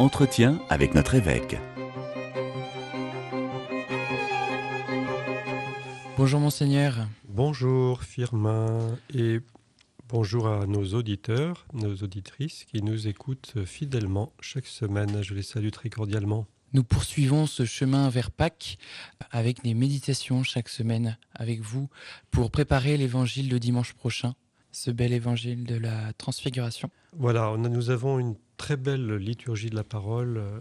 Entretien avec notre évêque. Bonjour monseigneur. Bonjour Firmin et bonjour à nos auditeurs, nos auditrices qui nous écoutent fidèlement chaque semaine. Je les salue très cordialement. Nous poursuivons ce chemin vers Pâques avec des méditations chaque semaine avec vous pour préparer l'évangile de dimanche prochain, ce bel évangile de la transfiguration. Voilà, nous avons une très belle liturgie de la parole euh,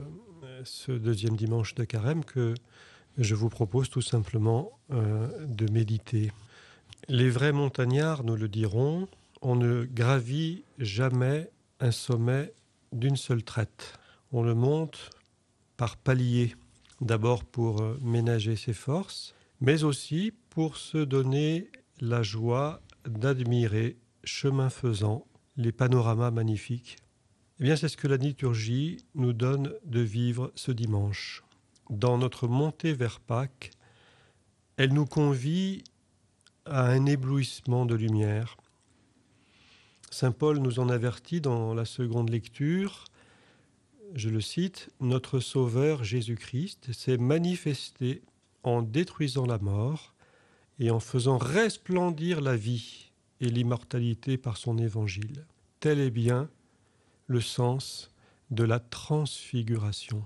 ce deuxième dimanche de carême que je vous propose tout simplement euh, de méditer. Les vrais montagnards nous le diront, on ne gravit jamais un sommet d'une seule traite. On le monte par paliers, d'abord pour euh, ménager ses forces, mais aussi pour se donner la joie d'admirer, chemin faisant, les panoramas magnifiques. Eh bien, c'est ce que la liturgie nous donne de vivre ce dimanche dans notre montée vers Pâques, elle nous convie à un éblouissement de lumière. Saint Paul nous en avertit dans la seconde lecture, je le cite, Notre Sauveur Jésus-Christ s'est manifesté en détruisant la mort et en faisant resplendir la vie et l'immortalité par son évangile. Tel est bien le sens de la transfiguration.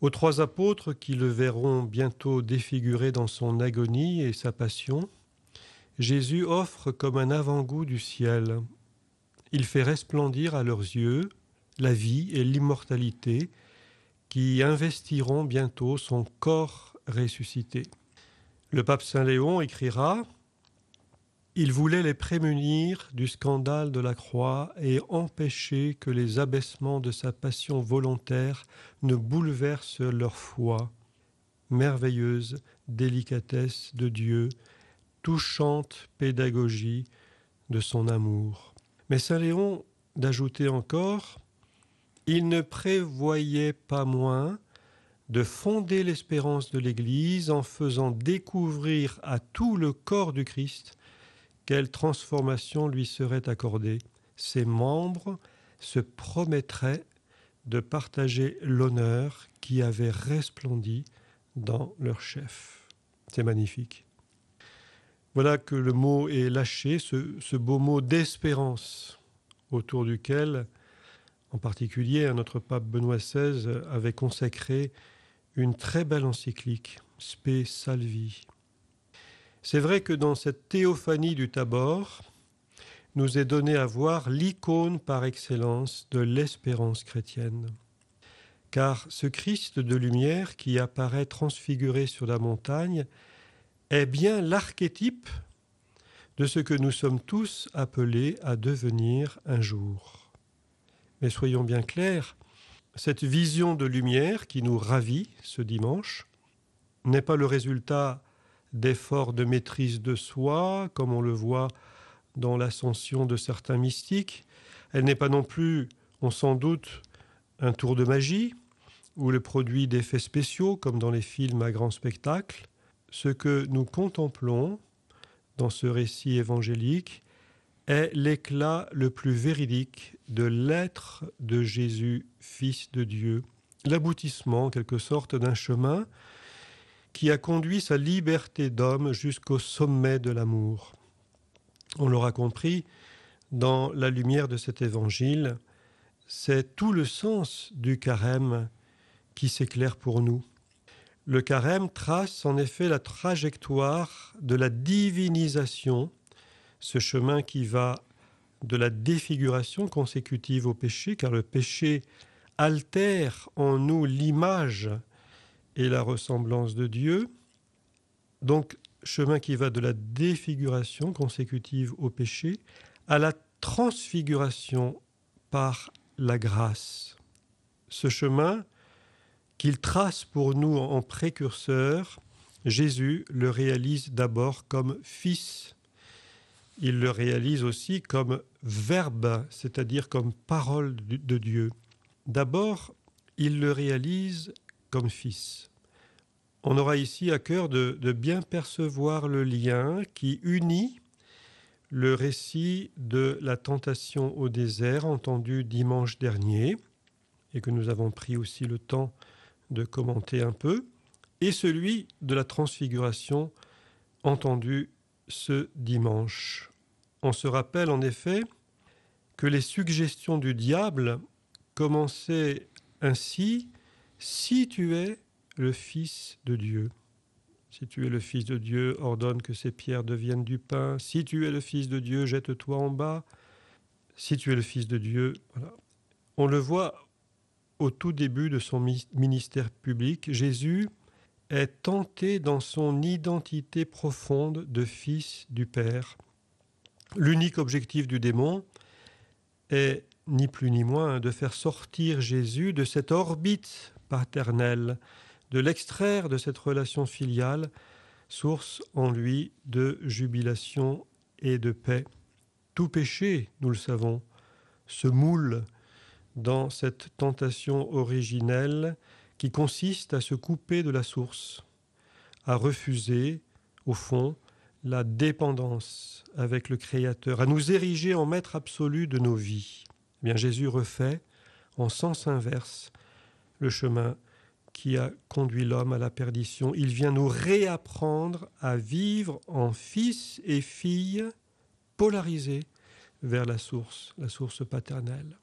Aux trois apôtres qui le verront bientôt défiguré dans son agonie et sa passion, Jésus offre comme un avant-goût du ciel. Il fait resplendir à leurs yeux la vie et l'immortalité qui investiront bientôt son corps ressuscité. Le pape Saint Léon écrira il voulait les prémunir du scandale de la croix et empêcher que les abaissements de sa passion volontaire ne bouleversent leur foi. Merveilleuse délicatesse de Dieu, touchante pédagogie de son amour. Mais Saint Léon d'ajouter encore Il ne prévoyait pas moins de fonder l'espérance de l'Église en faisant découvrir à tout le corps du Christ quelle transformation lui serait accordée Ses membres se promettraient de partager l'honneur qui avait resplendi dans leur chef. C'est magnifique. Voilà que le mot est lâché, ce, ce beau mot d'espérance, autour duquel, en particulier, notre pape Benoît XVI avait consacré une très belle encyclique, Spe Salvi, c'est vrai que dans cette théophanie du Tabor, nous est donné à voir l'icône par excellence de l'espérance chrétienne. Car ce Christ de lumière qui apparaît transfiguré sur la montagne est bien l'archétype de ce que nous sommes tous appelés à devenir un jour. Mais soyons bien clairs, cette vision de lumière qui nous ravit ce dimanche n'est pas le résultat d'efforts de maîtrise de soi, comme on le voit dans l'ascension de certains mystiques. Elle n'est pas non plus, on s'en doute, un tour de magie ou le produit d'effets spéciaux, comme dans les films à grand spectacle. Ce que nous contemplons dans ce récit évangélique est l'éclat le plus véridique de l'être de Jésus, Fils de Dieu, l'aboutissement en quelque sorte d'un chemin qui a conduit sa liberté d'homme jusqu'au sommet de l'amour. On l'aura compris, dans la lumière de cet évangile, c'est tout le sens du carême qui s'éclaire pour nous. Le carême trace en effet la trajectoire de la divinisation, ce chemin qui va de la défiguration consécutive au péché, car le péché altère en nous l'image et la ressemblance de Dieu. Donc, chemin qui va de la défiguration consécutive au péché à la transfiguration par la grâce. Ce chemin qu'il trace pour nous en précurseur, Jésus le réalise d'abord comme Fils. Il le réalise aussi comme Verbe, c'est-à-dire comme parole de Dieu. D'abord, il le réalise comme fils. On aura ici à cœur de, bien percevoir le lien qui unit le récit de la tentation au désert entendu dimanche dernier et que nous avons pris aussi le temps de commenter un peu, et celui de la transfiguration entendu ce dimanche. On se rappelle en effet que les suggestions du diable commençaient ainsi Si tu es le Fils de Dieu. Si tu es le Fils de Dieu, ordonne que ces pierres deviennent du pain. Si tu es le Fils de Dieu, jette-toi en bas. Si tu es le Fils de Dieu. On le voit au tout début de son ministère public, Jésus est tenté dans son identité profonde de Fils du Père. L'unique objectif du démon est ni plus ni moins de faire sortir Jésus de cette orbite paternelle, de l'extraire de cette relation filiale, source en lui de jubilation et de paix. Tout péché, nous le savons, se moule dans cette tentation originelle qui consiste à se couper de la source, à refuser, au fond, la dépendance avec le Créateur, à nous ériger en maître absolu de nos vies. Eh bien, Jésus refait en sens inverse le chemin qui a conduit l'homme à la perdition. Il vient nous réapprendre à vivre en fils et filles polarisés vers la source, la source paternelle.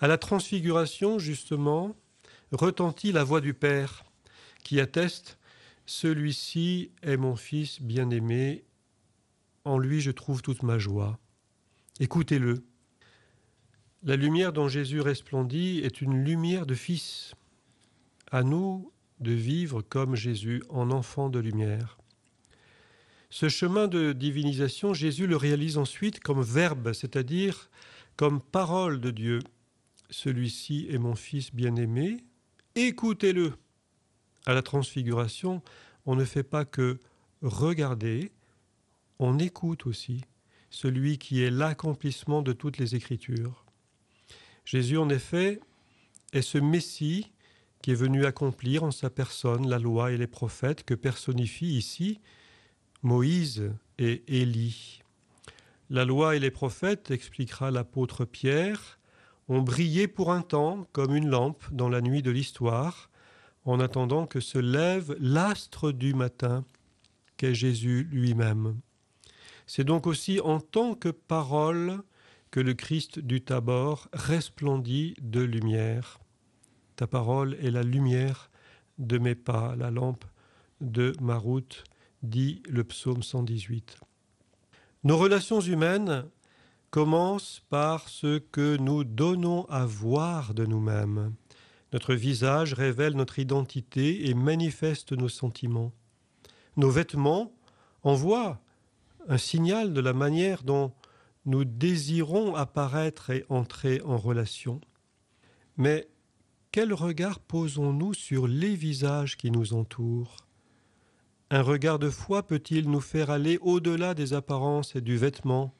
À la transfiguration, justement, retentit la voix du Père qui atteste Celui-ci est mon Fils bien-aimé, en lui je trouve toute ma joie. Écoutez-le. La lumière dont Jésus resplendit est une lumière de Fils. À nous de vivre comme Jésus en enfant de lumière. Ce chemin de divinisation, Jésus le réalise ensuite comme verbe, c'est-à-dire comme parole de Dieu. Celui-ci est mon Fils bien-aimé, écoutez-le. À la transfiguration, on ne fait pas que regarder, on écoute aussi celui qui est l'accomplissement de toutes les Écritures. Jésus, en effet, est ce Messie qui est venu accomplir en sa personne la loi et les prophètes que personnifient ici Moïse et Élie. La loi et les prophètes, expliquera l'apôtre Pierre, ont brillé pour un temps comme une lampe dans la nuit de l'histoire, en attendant que se lève l'astre du matin qu'est Jésus lui-même. C'est donc aussi en tant que parole que le Christ du Tabor resplendit de lumière. Ta parole est la lumière de mes pas, la lampe de ma route, dit le psaume 118. Nos relations humaines commencent par ce que nous donnons à voir de nous-mêmes. Notre visage révèle notre identité et manifeste nos sentiments. Nos vêtements envoient un signal de la manière dont nous désirons apparaître et entrer en relation. Mais quel regard posons-nous sur les visages qui nous entourent? Un regard de foi peut-il nous faire aller au-delà des apparences et du vêtement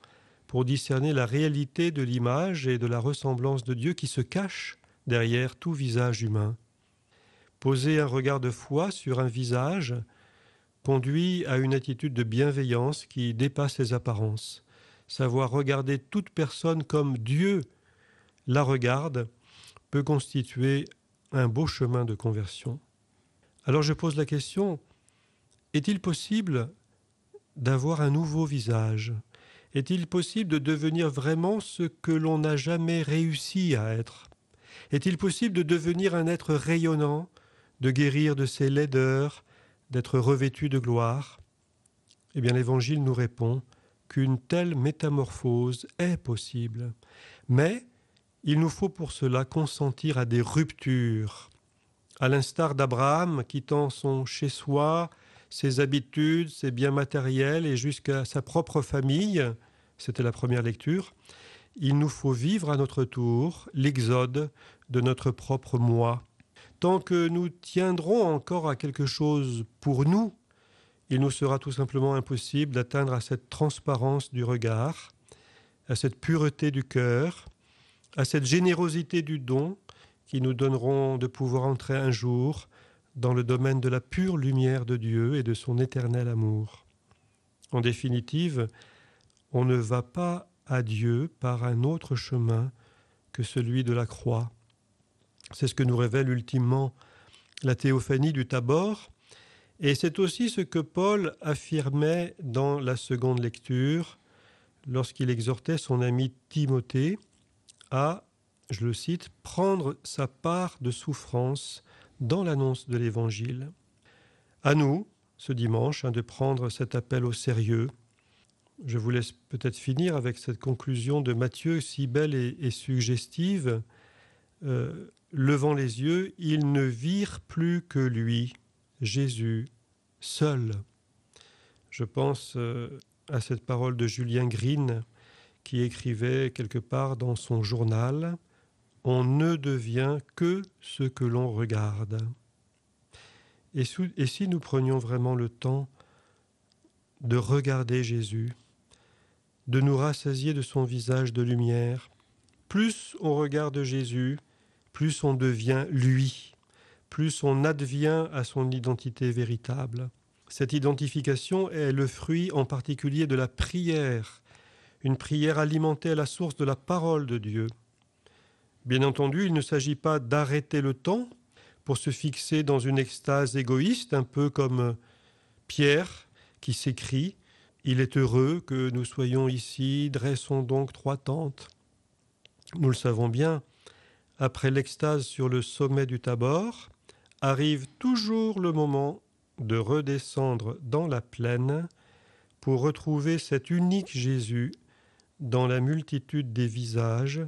pour discerner la réalité de l'image et de la ressemblance de Dieu qui se cache derrière tout visage humain? Poser un regard de foi sur un visage conduit à une attitude de bienveillance qui dépasse les apparences. Savoir regarder toute personne comme Dieu la regarde peut constituer un beau chemin de conversion. Alors je pose la question, est-il possible d'avoir un nouveau visage? Est-il possible de devenir vraiment ce que l'on n'a jamais réussi à être? Est-il possible de devenir un être rayonnant, de guérir de ses laideurs, d'être revêtu de gloire? Eh bien l'Évangile nous répond qu'une telle métamorphose est possible. Mais il nous faut pour cela consentir à des ruptures. À l'instar d'Abraham quittant son chez-soi, ses habitudes, ses biens matériels et jusqu'à sa propre famille, c'était la première lecture, il nous faut vivre à notre tour l'exode de notre propre moi. Tant que nous tiendrons encore à quelque chose pour nous, il nous sera tout simplement impossible d'atteindre à cette transparence du regard, à cette pureté du cœur, à cette générosité du don qui nous donneront de pouvoir entrer un jour dans le domaine de la pure lumière de Dieu et de son éternel amour. En définitive, on ne va pas à Dieu par un autre chemin que celui de la croix. C'est ce que nous révèle ultimement la théophanie du Tabor. Et c'est aussi ce que Paul affirmait dans la seconde lecture lorsqu'il exhortait son ami Timothée à, je le cite, prendre sa part de souffrance dans l'annonce de l'Évangile. À nous, ce dimanche, hein, de prendre cet appel au sérieux. Je vous laisse peut-être finir avec cette conclusion de Matthieu, si belle et, suggestive. Euh, levant les yeux, ils ne virent plus que lui, Jésus, seul. Je pense euh, à cette parole de Julien Green qui écrivait quelque part dans son journal On ne devient que ce que l'on regarde. Et, et, si nous prenions vraiment le temps de regarder Jésus, de nous rassasier de son visage de lumière, plus on regarde Jésus, plus on devient lui, plus on advient à son identité véritable. Cette identification est le fruit en particulier de la prière, une prière alimentée à la source de la parole de Dieu. Bien entendu, il ne s'agit pas d'arrêter le temps pour se fixer dans une extase égoïste, un peu comme Pierre qui s'écrit Il est heureux que nous soyons ici, dressons donc trois tentes. Nous le savons bien, après l'extase sur le sommet du Tabor, arrive toujours le moment de redescendre dans la plaine pour retrouver cet unique Jésus dans la multitude des visages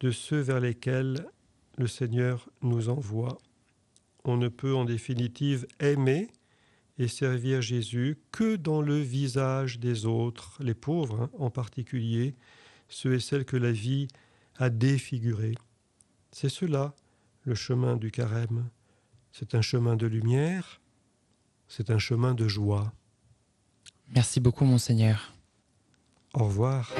de ceux vers lesquels le Seigneur nous envoie. On ne peut en définitive aimer et servir Jésus que dans le visage des autres, les pauvres hein, en particulier, ceux et celles que la vie a défigurés. C'est cela, le chemin du carême. C'est un chemin de lumière, c'est un chemin de joie. Merci beaucoup, monseigneur. Au revoir.